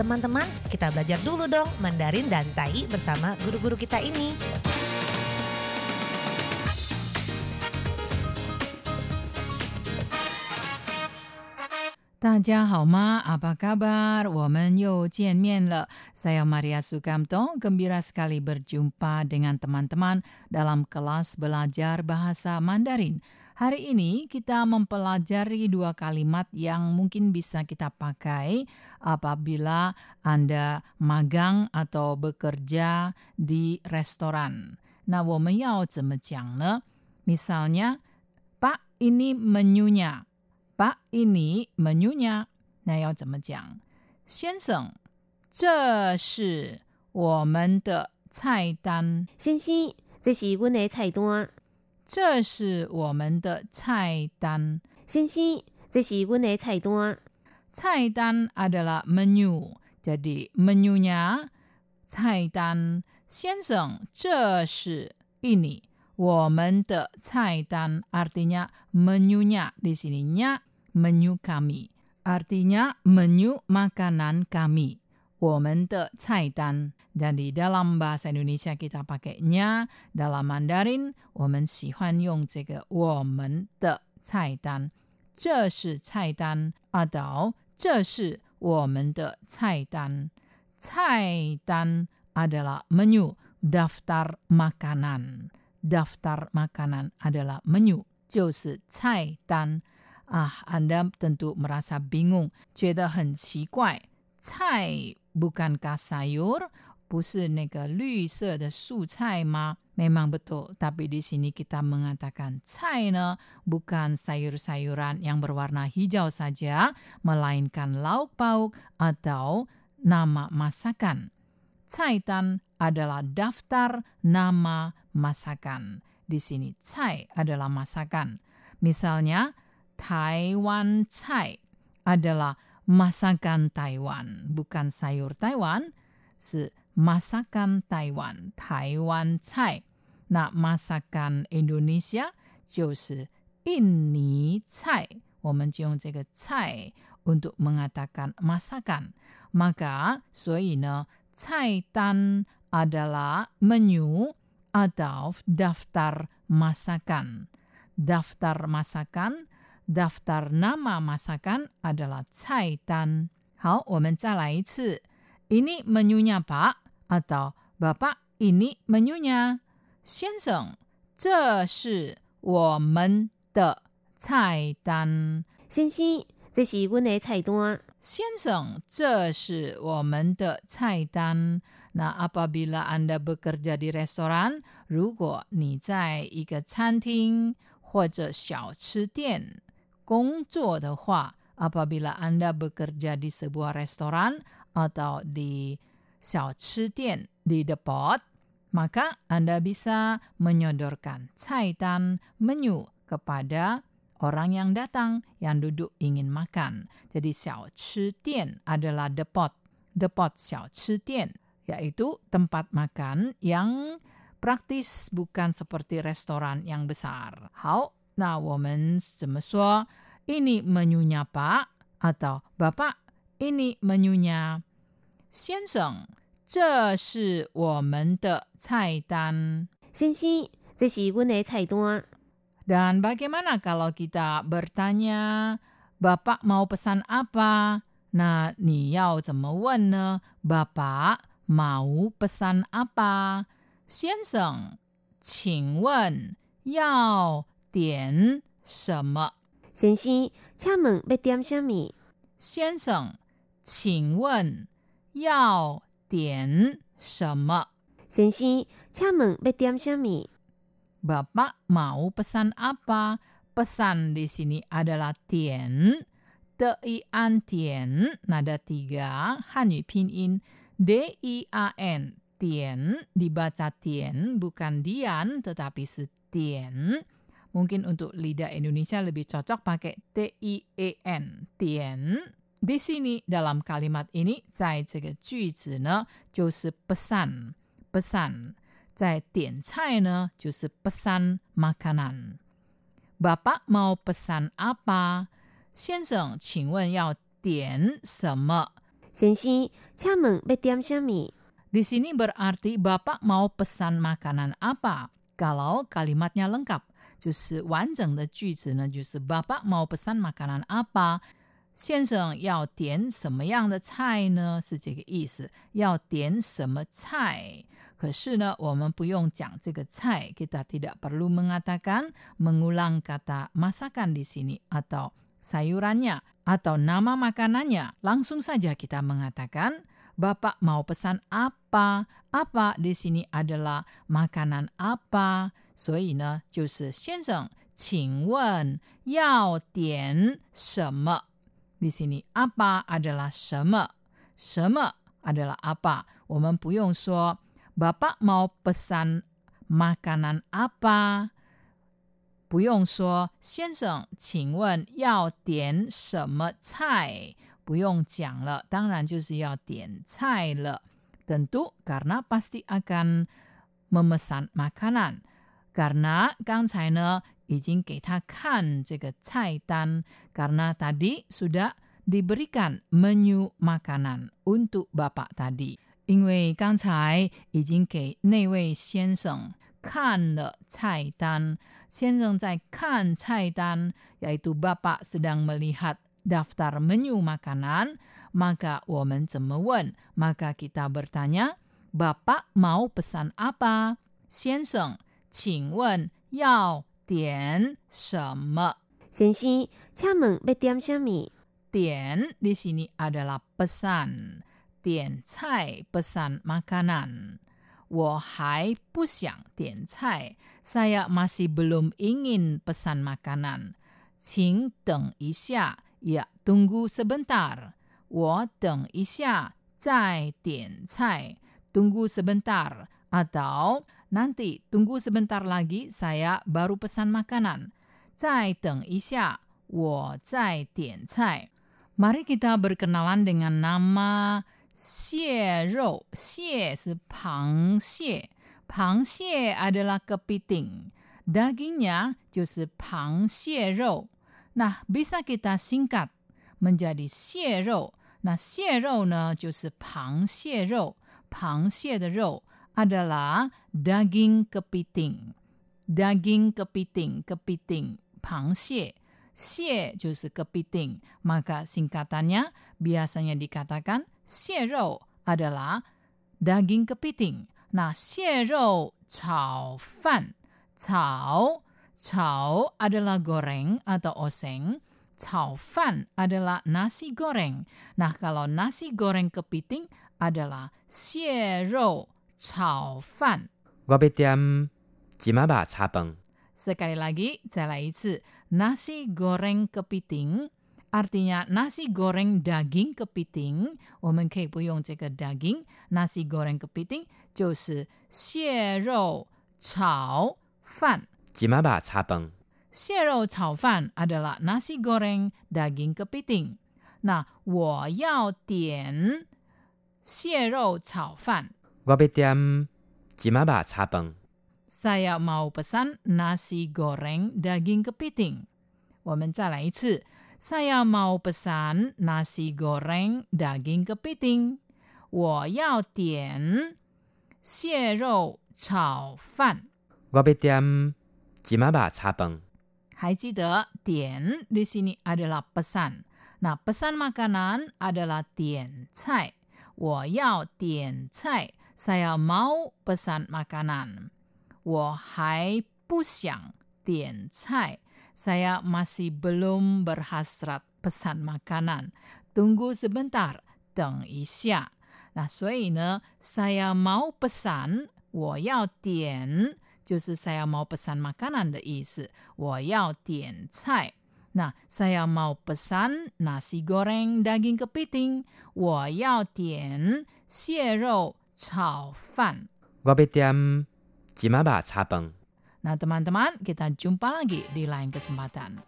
Teman-teman, kita belajar dulu dong Mandarin dan Tai bersama guru-guru kita ini. Tadjahoma, apa kabar? Saya Maria Sukamto, gembira sekali berjumpa dengan teman-teman dalam kelas belajar bahasa Mandarin. Hari ini kita mempelajari dua kalimat yang mungkin bisa kita pakai apabila Anda magang atau bekerja di restoran. Nah, 我们要怎么讲呢？Misalnya, Pak, ini menunya. Pak ini menunya，那要怎么讲？先生，这是我们的菜单。先生，这是阮的菜单。 这是我们的菜单。先生，这是阮的菜单。菜单 adalah menu, jadi menunya 菜单。先生，这是 ini 我们的菜单 artinya menunya di sininya menu kami. Artinya menu makanan kami. 我们的菜单 dan di dalam bahasa Indonesia kita pakainya dalam Mandarin 我们喜欢用这个我们的菜单这是菜单 atau 这是我们的菜单菜单 adalah menu daftar makanan daftar makanan adalah menu 就是菜单 Ah, Anda tentu merasa bingung, 觉得很奇怪。 菜 bukankah sayur? 不是那个绿色的素菜吗？Memang betul, tapi di sini kita mengatakan cai ne bukan sayur-sayuran yang berwarna hijau saja, melainkan lauk pauk atau nama masakan. Cai tan adalah daftar nama masakan. Di sini cai adalah masakan. Misalnya, Taiwan cai adalah masakan Taiwan, bukan sayur Taiwan, 是 masakan Taiwan, Taiwan cai. Nah, masakan Indonesia 就是印尼菜。我们就用这个菜 untuk mengatakan masakan. Maka, 所以呢，菜单 adalah menu atau daftar masakan. Daftar masakan daftar nama masakan adalah cai tan. 好，我们再来一次。Ini menunya Pak atau Bapak ini menunya. 先生，这是我们的菜单。先生，这是阮的菜单。先生，这是我们的菜单。那 apabila Anda bekerja di restoran，如果你在一个餐厅或者小吃店。 Kongzuo apabila Anda bekerja di sebuah restoran atau di xiaochitian di depot, maka Anda bisa menyodorkan caitan menu kepada orang yang datang yang duduk ingin makan. Jadi xiaochitian adalah depot, depot xiaochitian yaitu tempat makan yang praktis bukan seperti restoran yang besar. How 那我们怎么说？ini menunya Pak atau Bapak ini menunya 先生，这是我们的菜单。先生，这是阮的菜单。 Dan bagaimana kalau kita bertanya, Bapak mau pesan apa? Nah, 你要怎么问呢？Bapak mau pesan apa？先生，请问要 点什么？先生，请问要点什么？先生，请问要点什么？先生，请问要点什么？ Bapak mau pesan apa? Pesan di sini adalah tian. Tian tian, nada tiga, Hanyu pinyin D-I-A-N. Tian, dibaca tian, bukan dian, tetapi setian. Mungkin untuk lidah Indonesia lebih cocok pakai T-I-E-N. Tian. Di sini dalam kalimat ini, 在这个句子呢，就是 pesan, pesan. 在点菜呢，就是 pesan makanan。Bapak mau pesan apa？先生，请问要点什么？ 先生，请问要点什么？ Di sini berarti Bapak mau pesan makanan apa? Kalau kalimatnya lengkap, 就是完整的句子呢，就是 Bapak mau pesan makanan apa？先生要点什么样的菜呢？是这个意思，要点什么菜？可是呢，我们不用讲这个菜，kita tidak perlu mengatakan mengulang kata masakan di sini atau sayurannya atau nama makanannya. Langsung saja kita mengatakan Bapak mau pesan apa? Apa di sini adalah makanan apa? 所以呢，就是先生，请问要点什么？di sini apa adalah 什么？什么 adalah apa？我们不用说 Bapak mau pesan makanan apa？不用说先生，请问要点什么菜？ 不用讲了，当然就是要点菜了。Tentu karena pasti akan memesan makanan. Karena 刚才呢已经给他看这个菜单，karena tadi sudah diberikan menu makanan untuk bapak tadi。因为刚才已经给那位先生看了菜单，先生在看菜单，yaitu bapak sedang melihat daftar menu makanan, maka 我们怎么问？maka kita bertanya, bapak mau pesan apa？先生，请问要点什么？先生，请问要点什么？点 di sini adalah pesan，点菜 pesan makanan。我还不想点菜，saya masih belum ingin pesan makanan。请等一下 ，ya tunggu sebentar。我等一下再点菜，tunggu sebentar atau nanti tunggu sebentar lagi saya baru pesan makanan。再等一下，我再点菜。Mari kita berkenalan dengan nama 蟹肉。蟹是螃蟹，螃蟹 adalah kepiting。Dagingnya 就是螃蟹肉。 Nah, bisa kita singkat menjadi 蟹肉。那蟹肉呢，就是螃蟹肉。螃蟹的肉 adalah daging kepiting。daging kepiting, kepiting 螃蟹。蟹就是 kepiting, maka singkatannya biasanya dikatakan 蟹肉 adalah daging kepiting. Nah, 蟹肉炒饭，炒 Cao adalah goreng atau oseng. Cao fan adalah nasi goreng. Nah, kalau nasi goreng kepiting adalah xie rou cao fan. Gobetiam jimaba cabang. Sekali lagi, lagi Nasi goreng kepiting artinya nasi goreng daging kepiting. Omen kei bu yong jika daging. Nasi goreng kepiting jiu xie rou cao fan. 一马肉炒饭。蟹肉炒饭 adalah nasi goreng daging kepiting。那我要点蟹肉炒饭。我要点一马肉炒饭。Saya mau pesan nasi goreng daging kepiting. 我们再来一次。Saya mau pesan nasi goreng daging kepiting. 我要点蟹肉炒饭。我要点 一马肉炒饭。还记得点 di sini adalah pesan. Nah, pesan makanan adalah 点菜。我要点菜。Saya mau pesan makanan. 我还不想点菜。Saya masih belum berhasrat pesan makanan. Tunggu sebentar，等一下。那所以呢，saya mau pesan，我要点， 就是 saya mau pesan makanan 的意思，我要点菜。那 saya mau pesan nasi goreng daging kepiting，我要点蟹肉炒饭。我要点一马肉炒饭。 Nah teman-teman, kita jumpa lagi di lain kesempatan.